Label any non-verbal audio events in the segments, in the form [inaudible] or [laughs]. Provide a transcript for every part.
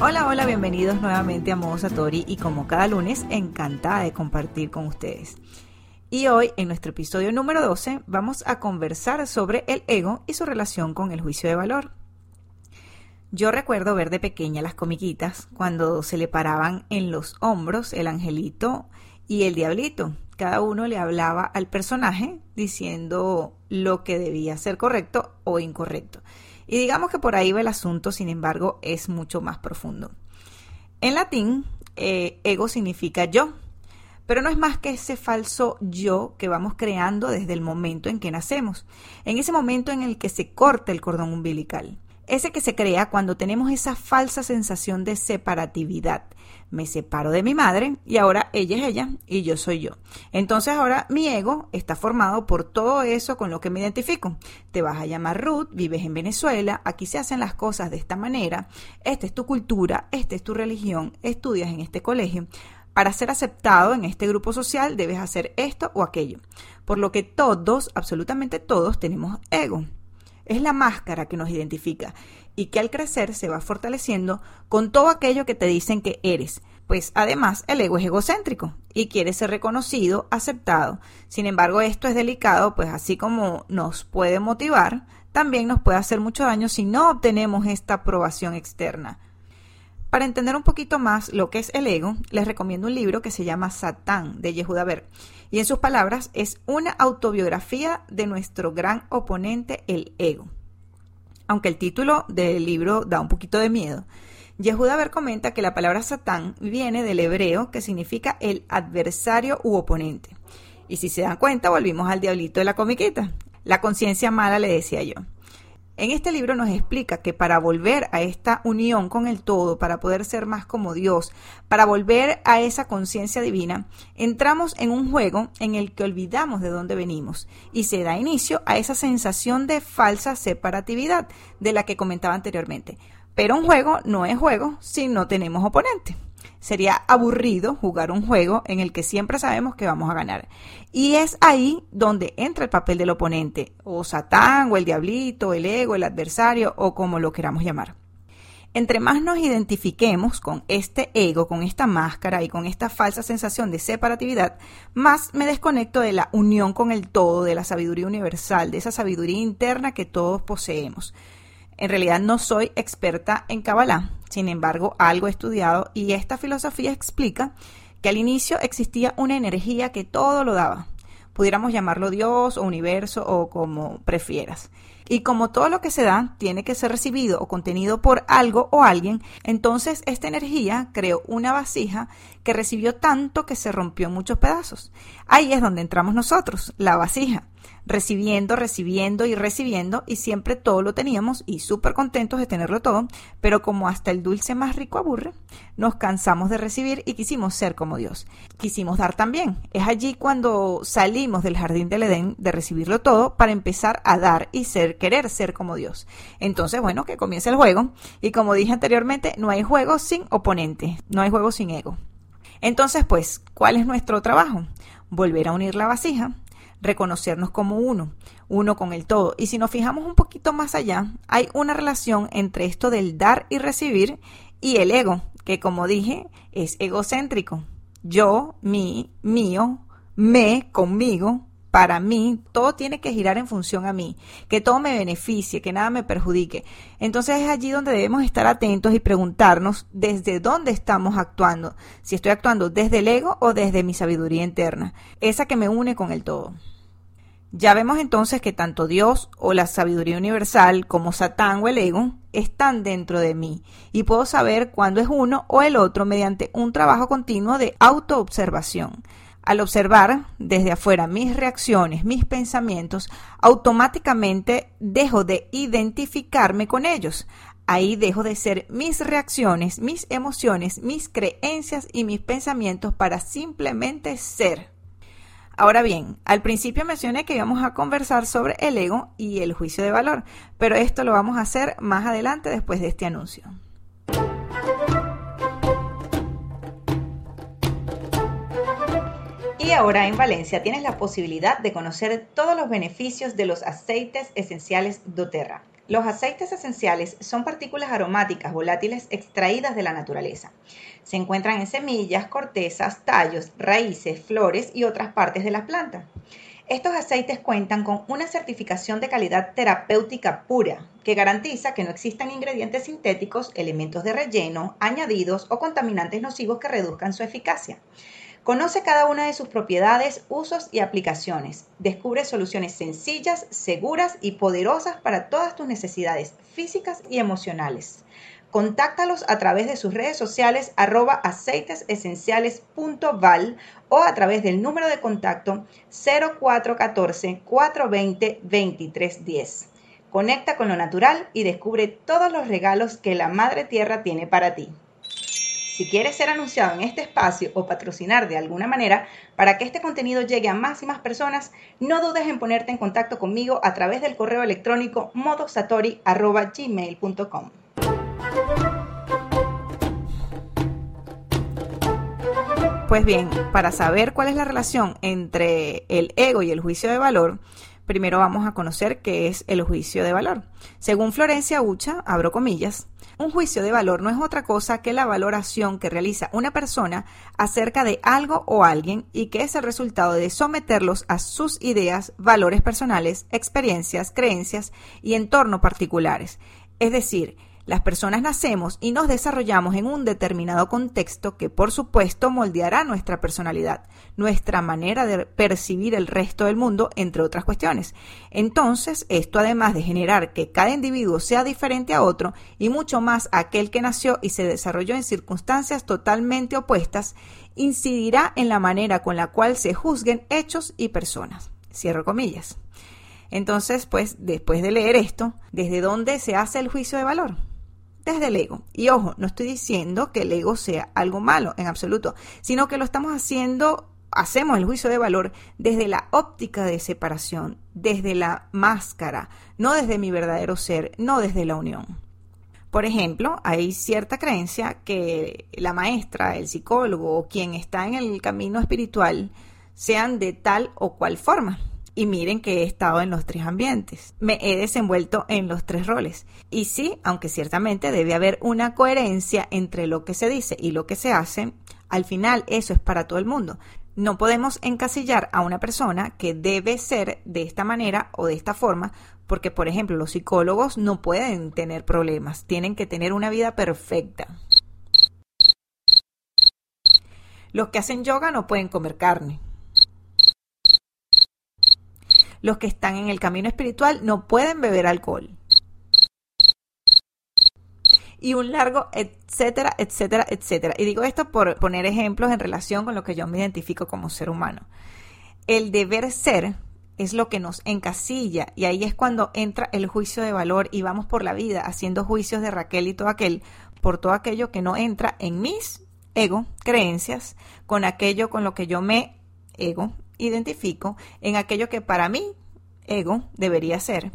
Hola, hola, bienvenidos nuevamente a Modo Satori y como cada lunes, encantada de compartir con ustedes. Y hoy, en nuestro episodio número 12, vamos a conversar sobre el ego y su relación con el juicio de valor. Yo recuerdo ver de pequeña las comiquitas cuando se le paraban en los hombros el angelito y el diablito. Cada uno le hablaba al personaje diciendo lo que debía ser correcto o incorrecto. Y digamos que por ahí va el asunto, sin embargo, es mucho más profundo. En latín, eh, ego significa yo, pero no es más que ese falso yo que vamos creando desde el momento en que nacemos, en ese momento en el que se corta el cordón umbilical ese que se crea cuando tenemos esa falsa sensación de separatividad. Me separo de mi madre y ahora ella es ella y yo soy yo. Entonces ahora mi ego está formado por todo eso con lo que me identifico. Te vas a llamar Ruth, vives en Venezuela, aquí se hacen las cosas de esta manera, esta es tu cultura, esta es tu religión, estudias en este colegio. Para ser aceptado en este grupo social debes hacer esto o aquello. Por lo que todos, absolutamente todos, tenemos ego. Es la máscara que nos identifica y que al crecer se va fortaleciendo con todo aquello que te dicen que eres. Pues además el ego es egocéntrico y quiere ser reconocido, aceptado. Sin embargo, esto es delicado, pues así como nos puede motivar, también nos puede hacer mucho daño si no obtenemos esta aprobación externa. Para entender un poquito más lo que es el ego, les recomiendo un libro que se llama Satán de Yehuda. Y en sus palabras es una autobiografía de nuestro gran oponente, el ego. Aunque el título del libro da un poquito de miedo, Yehuda comenta que la palabra Satán viene del hebreo que significa el adversario u oponente. Y si se dan cuenta, volvimos al diablito de la comiqueta. La conciencia mala le decía yo. En este libro nos explica que para volver a esta unión con el todo, para poder ser más como Dios, para volver a esa conciencia divina, entramos en un juego en el que olvidamos de dónde venimos y se da inicio a esa sensación de falsa separatividad de la que comentaba anteriormente. Pero un juego no es juego si no tenemos oponente. Sería aburrido jugar un juego en el que siempre sabemos que vamos a ganar. Y es ahí donde entra el papel del oponente, o Satán, o el diablito, el ego, el adversario, o como lo queramos llamar. Entre más nos identifiquemos con este ego, con esta máscara y con esta falsa sensación de separatividad, más me desconecto de la unión con el todo, de la sabiduría universal, de esa sabiduría interna que todos poseemos. En realidad no soy experta en Kabbalah, sin embargo algo estudiado y esta filosofía explica que al inicio existía una energía que todo lo daba. Pudiéramos llamarlo Dios o universo o como prefieras. Y como todo lo que se da tiene que ser recibido o contenido por algo o alguien, entonces esta energía creó una vasija que recibió tanto que se rompió en muchos pedazos. Ahí es donde entramos nosotros, la vasija recibiendo, recibiendo y recibiendo y siempre todo lo teníamos y súper contentos de tenerlo todo, pero como hasta el dulce más rico aburre, nos cansamos de recibir y quisimos ser como Dios. Quisimos dar también. Es allí cuando salimos del jardín del Edén de recibirlo todo para empezar a dar y ser, querer ser como Dios. Entonces, bueno, que comience el juego y como dije anteriormente, no hay juego sin oponente, no hay juego sin ego. Entonces, pues, ¿cuál es nuestro trabajo? Volver a unir la vasija, reconocernos como uno, uno con el todo. Y si nos fijamos un poquito más allá, hay una relación entre esto del dar y recibir y el ego, que como dije, es egocéntrico. Yo, mi, mío, me, conmigo, para mí, todo tiene que girar en función a mí, que todo me beneficie, que nada me perjudique. Entonces es allí donde debemos estar atentos y preguntarnos desde dónde estamos actuando, si estoy actuando desde el ego o desde mi sabiduría interna, esa que me une con el todo. Ya vemos entonces que tanto Dios o la sabiduría universal como Satán o el ego están dentro de mí y puedo saber cuándo es uno o el otro mediante un trabajo continuo de autoobservación. Al observar desde afuera mis reacciones, mis pensamientos, automáticamente dejo de identificarme con ellos. Ahí dejo de ser mis reacciones, mis emociones, mis creencias y mis pensamientos para simplemente ser. Ahora bien, al principio mencioné que íbamos a conversar sobre el ego y el juicio de valor, pero esto lo vamos a hacer más adelante después de este anuncio. Y ahora en Valencia tienes la posibilidad de conocer todos los beneficios de los aceites esenciales doTERRA. Los aceites esenciales son partículas aromáticas volátiles extraídas de la naturaleza. Se encuentran en semillas, cortezas, tallos, raíces, flores y otras partes de las plantas. Estos aceites cuentan con una certificación de calidad terapéutica pura que garantiza que no existan ingredientes sintéticos, elementos de relleno, añadidos o contaminantes nocivos que reduzcan su eficacia. Conoce cada una de sus propiedades, usos y aplicaciones. Descubre soluciones sencillas, seguras y poderosas para todas tus necesidades físicas y emocionales. Contáctalos a través de sus redes sociales arroba aceitesesenciales.val o a través del número de contacto 0414-420-2310. Conecta con lo natural y descubre todos los regalos que la Madre Tierra tiene para ti. Si quieres ser anunciado en este espacio o patrocinar de alguna manera para que este contenido llegue a más y más personas, no dudes en ponerte en contacto conmigo a través del correo electrónico modosatori.gmail.com. Pues bien, para saber cuál es la relación entre el ego y el juicio de valor, primero vamos a conocer qué es el juicio de valor. Según Florencia Ucha, abro comillas, un juicio de valor no es otra cosa que la valoración que realiza una persona acerca de algo o alguien y que es el resultado de someterlos a sus ideas, valores personales, experiencias, creencias y entorno particulares. Es decir, las personas nacemos y nos desarrollamos en un determinado contexto que por supuesto moldeará nuestra personalidad, nuestra manera de percibir el resto del mundo, entre otras cuestiones. Entonces, esto además de generar que cada individuo sea diferente a otro y mucho más aquel que nació y se desarrolló en circunstancias totalmente opuestas, incidirá en la manera con la cual se juzguen hechos y personas. Cierro comillas. Entonces, pues, después de leer esto, ¿desde dónde se hace el juicio de valor? Desde el ego. Y ojo, no estoy diciendo que el ego sea algo malo en absoluto, sino que lo estamos haciendo, hacemos el juicio de valor desde la óptica de separación, desde la máscara, no desde mi verdadero ser, no desde la unión. Por ejemplo, hay cierta creencia que la maestra, el psicólogo o quien está en el camino espiritual sean de tal o cual forma y miren que he estado en los tres ambientes. Me he desenvuelto en los tres roles. Y sí, aunque ciertamente debe haber una coherencia entre lo que se dice y lo que se hace, al final eso es para todo el mundo. No podemos encasillar a una persona que debe ser de esta manera o de esta forma, porque por ejemplo los psicólogos no pueden tener problemas, tienen que tener una vida perfecta. Los que hacen yoga no pueden comer carne. Los que están en el camino espiritual no pueden beber alcohol. Y un largo, etcétera, etcétera, etcétera. Y digo esto por poner ejemplos en relación con lo que yo me identifico como ser humano. El deber ser es lo que nos encasilla y ahí es cuando entra el juicio de valor y vamos por la vida haciendo juicios de Raquel y todo aquel por todo aquello que no entra en mis ego, creencias, con aquello con lo que yo me ego, identifico en aquello que para mí, ego, debería ser.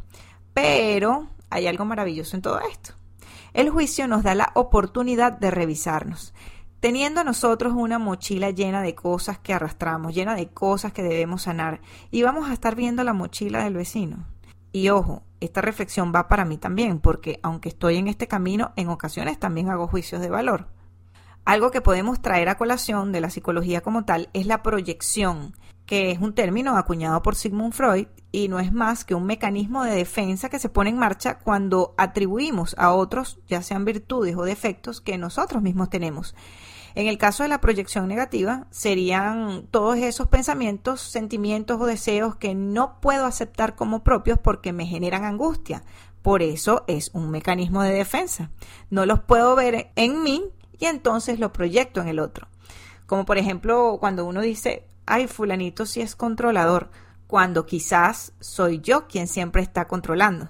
Pero hay algo maravilloso en todo esto. El juicio nos da la oportunidad de revisarnos, teniendo nosotros una mochila llena de cosas que arrastramos, llena de cosas que debemos sanar, y vamos a estar viendo la mochila del vecino. Y ojo, esta reflexión va para mí también, porque aunque estoy en este camino, en ocasiones también hago juicios de valor. Algo que podemos traer a colación de la psicología como tal es la proyección, que es un término acuñado por Sigmund Freud y no es más que un mecanismo de defensa que se pone en marcha cuando atribuimos a otros, ya sean virtudes o defectos, que nosotros mismos tenemos. En el caso de la proyección negativa, serían todos esos pensamientos, sentimientos o deseos que no puedo aceptar como propios porque me generan angustia. Por eso es un mecanismo de defensa. No los puedo ver en mí y entonces lo proyecto en el otro. Como por ejemplo cuando uno dice, ay, fulanito sí es controlador, cuando quizás soy yo quien siempre está controlando.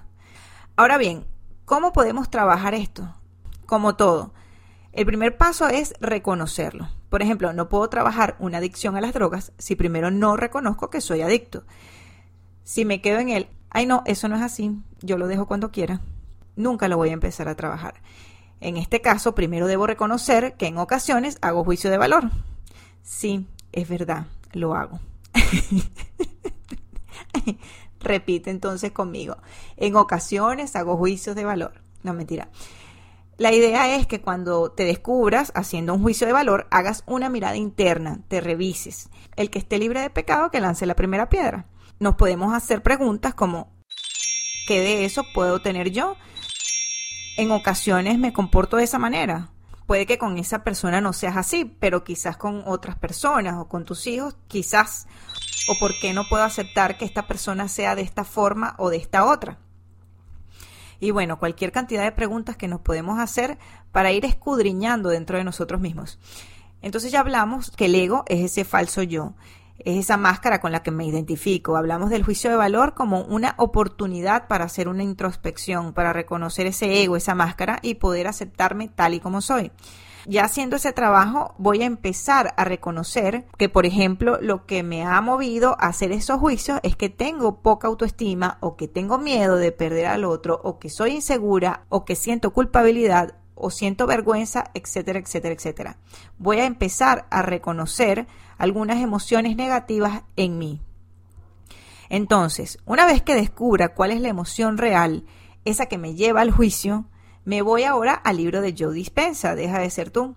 Ahora bien, ¿Cómo podemos trabajar esto? Como todo. El primer paso es reconocerlo. Por ejemplo, no puedo trabajar una adicción a las drogas si primero no reconozco que soy adicto. Si me quedo en el, ay no, eso no es así, yo lo dejo cuando quiera, nunca lo voy a empezar a trabajar. En este caso, primero debo reconocer que en ocasiones hago juicio de valor. Sí, es verdad, lo hago. [laughs] Repite entonces conmigo. En ocasiones hago juicios de valor. No, mentira. La idea es que cuando te descubras haciendo un juicio de valor, hagas una mirada interna, te revises. El que esté libre de pecado, que lance la primera piedra. Nos podemos hacer preguntas como, ¿qué de eso puedo tener yo? En ocasiones me comporto de esa manera. Puede que con esa persona no seas así, pero quizás con otras personas o con tus hijos, quizás. O por qué no puedo aceptar que esta persona sea de esta forma o de esta otra. Y bueno, cualquier cantidad de preguntas que nos podemos hacer para ir escudriñando dentro de nosotros mismos. Entonces ya hablamos que el ego es ese falso yo, es esa máscara con la que me identifico. Hablamos del juicio de valor como una oportunidad para hacer una introspección, para reconocer ese ego, esa máscara y poder aceptarme tal y como soy. Ya haciendo ese trabajo, voy a empezar a reconocer que, por ejemplo, lo que me ha movido a hacer esos juicios es que tengo poca autoestima o que tengo miedo de perder al otro o que soy insegura o que siento culpabilidad o siento vergüenza, etcétera, etcétera, etcétera. Voy a empezar a reconocer algunas emociones negativas en mí. Entonces, una vez que descubra cuál es la emoción real, esa que me lleva al juicio, me voy ahora al libro de Joe Dispensa, Deja de ser tú.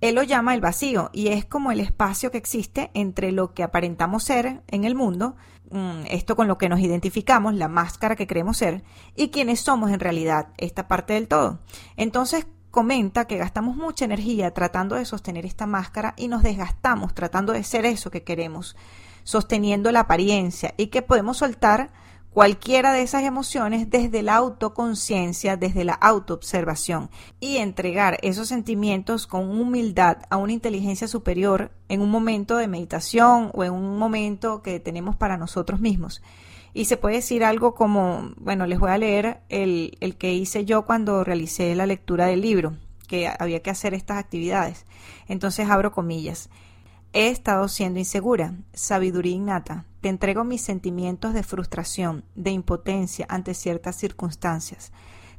Él lo llama el vacío y es como el espacio que existe entre lo que aparentamos ser en el mundo, mm, esto con lo que nos identificamos, la máscara que creemos ser, y quienes somos en realidad, esta parte del todo. Entonces comenta que gastamos mucha energía tratando de sostener esta máscara y nos desgastamos tratando de ser eso que queremos, sosteniendo la apariencia y que podemos soltar cualquiera de esas emociones desde la autoconciencia, desde la autoobservación y entregar esos sentimientos con humildad a una inteligencia superior en un momento de meditación o en un momento que tenemos para nosotros mismos. Y se puede decir algo como, bueno, les voy a leer el, el que hice yo cuando realicé la lectura del libro, que había que hacer estas actividades. Entonces abro comillas. He estado siendo insegura, sabiduría innata. Te entrego mis sentimientos de frustración, de impotencia ante ciertas circunstancias.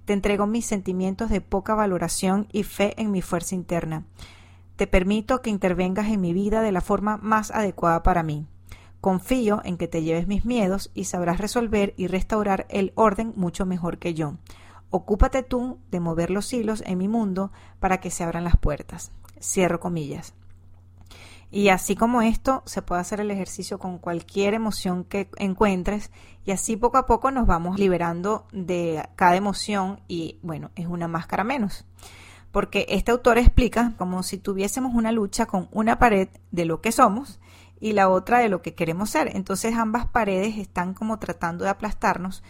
Te entrego mis sentimientos de poca valoración y fe en mi fuerza interna. Te permito que intervengas en mi vida de la forma más adecuada para mí. Confío en que te lleves mis miedos y sabrás resolver y restaurar el orden mucho mejor que yo. Ocúpate tú de mover los hilos en mi mundo para que se abran las puertas. Cierro comillas. Y así como esto, se puede hacer el ejercicio con cualquier emoción que encuentres y así poco a poco nos vamos liberando de cada emoción y bueno, es una máscara menos. Porque este autor explica como si tuviésemos una lucha con una pared de lo que somos y la otra de lo que queremos ser. Entonces ambas paredes están como tratando de aplastarnos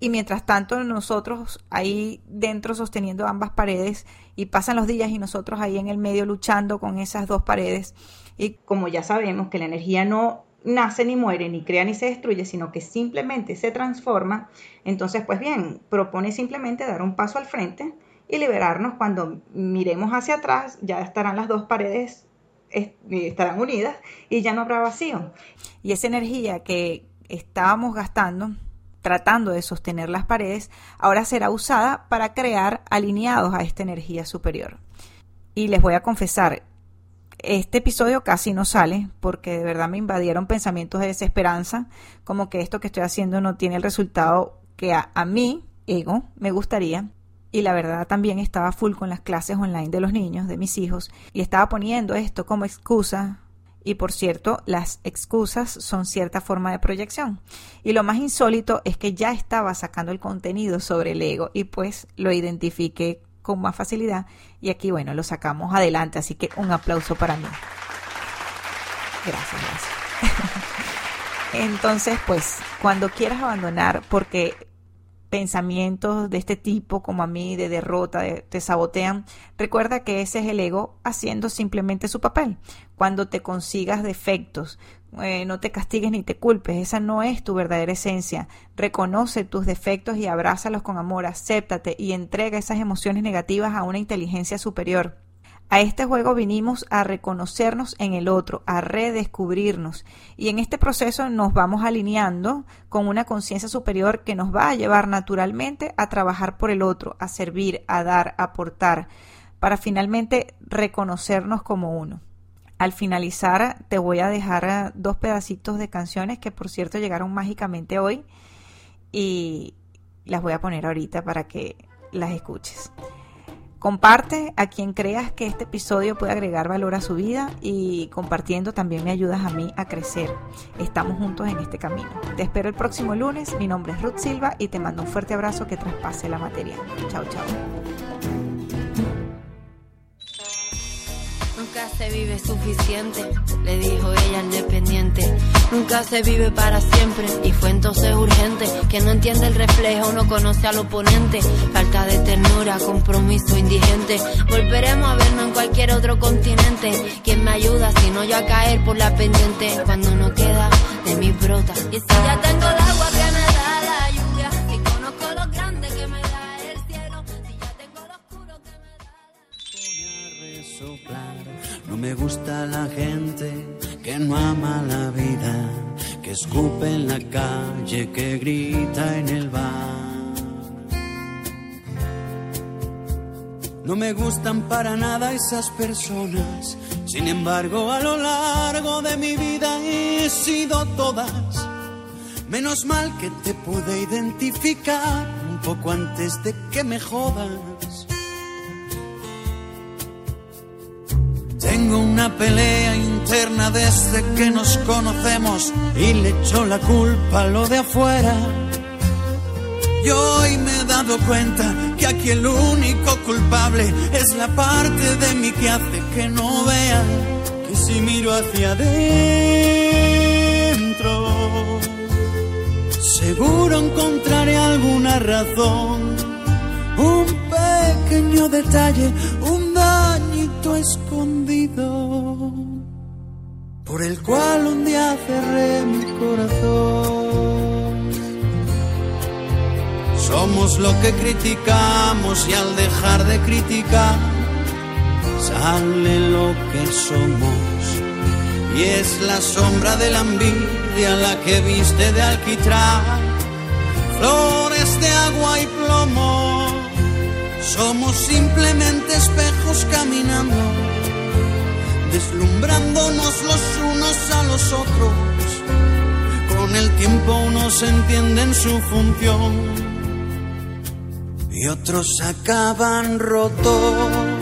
y mientras tanto nosotros ahí dentro sosteniendo ambas paredes y pasan los días y nosotros ahí en el medio luchando con esas dos paredes y como ya sabemos que la energía no nace ni muere, ni crea ni se destruye, sino que simplemente se transforma, entonces pues bien, propone simplemente dar un paso al frente y liberarnos cuando miremos hacia atrás, ya estarán las dos paredes estarán unidas y ya no habrá vacío. Y esa energía que estábamos gastando tratando de sostener las paredes, ahora será usada para crear alineados a esta energía superior. Y les voy a confesar, este episodio casi no sale porque de verdad me invadieron pensamientos de desesperanza, como que esto que estoy haciendo no tiene el resultado que a, mí, ego, me gustaría. Y la verdad también estaba full con las clases online de los niños, de mis hijos, y estaba poniendo esto como excusa. Y por cierto, las excusas son cierta forma de proyección. Y lo más insólito es que ya estaba sacando el contenido sobre el ego y pues lo identifiqué con más facilidad y aquí, bueno, lo sacamos adelante, así que un aplauso para mí. Gracias, gracias. [laughs] Entonces, pues, cuando quieras abandonar, porque pensamientos de este tipo, como a mí, de derrota, te sabotean, recuerda que ese es el ego haciendo simplemente su papel. Cuando te consigas defectos, eh, no te castigues ni te culpes, esa no es tu verdadera esencia. Reconoce tus defectos y abrázalos con amor, acéptate y entrega esas emociones negativas a una inteligencia superior. A este juego vinimos a reconocernos en el otro, a redescubrirnos. Y en este proceso nos vamos alineando con una conciencia superior que nos va a llevar naturalmente a trabajar por el otro, a servir, a dar, a aportar, para finalmente reconocernos como uno. Al finalizar te voy a dejar dos pedacitos de canciones que por cierto llegaron mágicamente hoy y las voy a poner ahorita para que las escuches. Comparte a quien creas que este episodio puede agregar valor a su vida y compartiendo también me ayudas a mí a crecer. Estamos juntos en este camino. Te espero el próximo lunes. Mi nombre es Ruth Silva y te mando un fuerte abrazo que traspase la materia. Chao, chao. Se vive suficiente, le dijo ella al dependiente. Nunca se vive para siempre y fue entonces urgente. Que no entiende el reflejo, no conoce al oponente. Falta de ternura, compromiso indigente. Volveremos a vernos en cualquier otro continente. ¿Quién me ayuda si no yo a caer por la pendiente? Cuando no queda de mi brota. Y si ya tengo el me gusta la gente que no ama la vida, que escupe en la calle, que grita en el bar. No me gustan para nada esas personas, sin embargo a lo largo de mi vida he sido todas. Menos mal que te pude identificar un poco antes de que me jodas. Tengo una pelea interna desde que nos conocemos y le echo la culpa a lo de afuera. Y hoy me he dado cuenta que aquí el único culpable es la parte de mí que hace que no vea que si miro hacia adentro, seguro encontraré alguna razón, un pequeño detalle, un escondido por el cual un día cerré mi corazón. Somos lo que criticamos y al dejar de criticar sale lo que somos. Y es la sombra de la envidia la que viste de alquitrán, flores de agua y plomo. Somos simplemente espejos caminando, deslumbrándonos los unos a los otros. Con el tiempo unos entienden su función y otros acaban rotos.